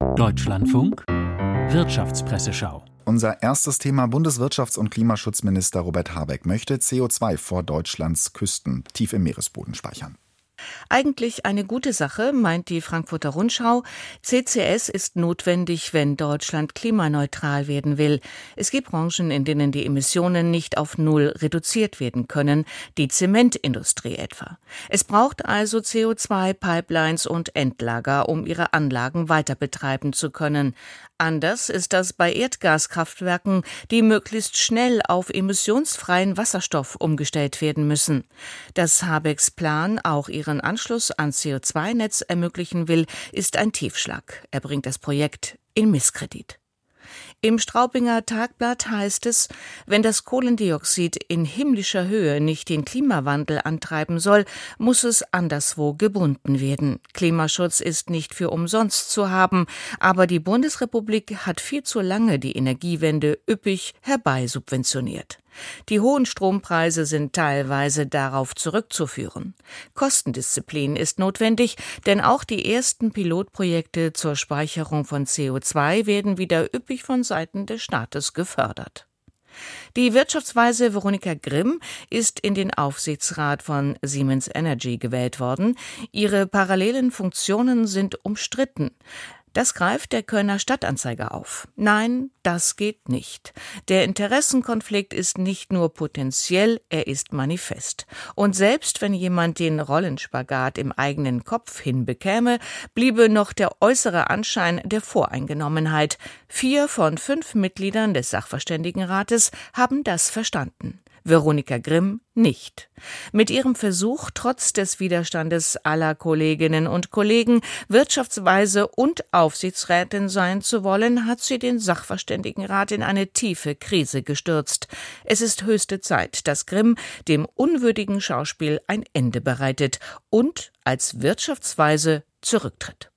Deutschlandfunk Wirtschaftspresseschau unser erstes Thema Bundeswirtschafts- und Klimaschutzminister Robert Habeck möchte CO2 vor Deutschlands Küsten tief im Meeresboden speichern. Eigentlich eine gute Sache, meint die Frankfurter Rundschau. CCS ist notwendig, wenn Deutschland klimaneutral werden will. Es gibt Branchen, in denen die Emissionen nicht auf Null reduziert werden können, die Zementindustrie etwa. Es braucht also CO2-Pipelines und Endlager, um ihre Anlagen weiter betreiben zu können. Anders ist das bei Erdgaskraftwerken, die möglichst schnell auf emissionsfreien Wasserstoff umgestellt werden müssen. Dass Habecks Plan auch ihren Anschluss an CO2-Netz ermöglichen will, ist ein Tiefschlag. Er bringt das Projekt in Misskredit. Im Straubinger Tagblatt heißt es, wenn das Kohlendioxid in himmlischer Höhe nicht den Klimawandel antreiben soll, muss es anderswo gebunden werden. Klimaschutz ist nicht für umsonst zu haben, aber die Bundesrepublik hat viel zu lange die Energiewende üppig herbeisubventioniert. Die hohen Strompreise sind teilweise darauf zurückzuführen. Kostendisziplin ist notwendig, denn auch die ersten Pilotprojekte zur Speicherung von CO2 werden wieder üppig von Seiten des Staates gefördert. Die Wirtschaftsweise Veronika Grimm ist in den Aufsichtsrat von Siemens Energy gewählt worden. Ihre parallelen Funktionen sind umstritten. Das greift der Kölner Stadtanzeiger auf. Nein, das geht nicht. Der Interessenkonflikt ist nicht nur potenziell, er ist manifest. Und selbst wenn jemand den Rollenspagat im eigenen Kopf hinbekäme, bliebe noch der äußere Anschein der Voreingenommenheit. Vier von fünf Mitgliedern des Sachverständigenrates haben das verstanden. Veronika Grimm nicht. Mit ihrem Versuch, trotz des Widerstandes aller Kolleginnen und Kollegen Wirtschaftsweise und Aufsichtsrätin sein zu wollen, hat sie den Sachverständigenrat in eine tiefe Krise gestürzt. Es ist höchste Zeit, dass Grimm dem unwürdigen Schauspiel ein Ende bereitet und als Wirtschaftsweise zurücktritt.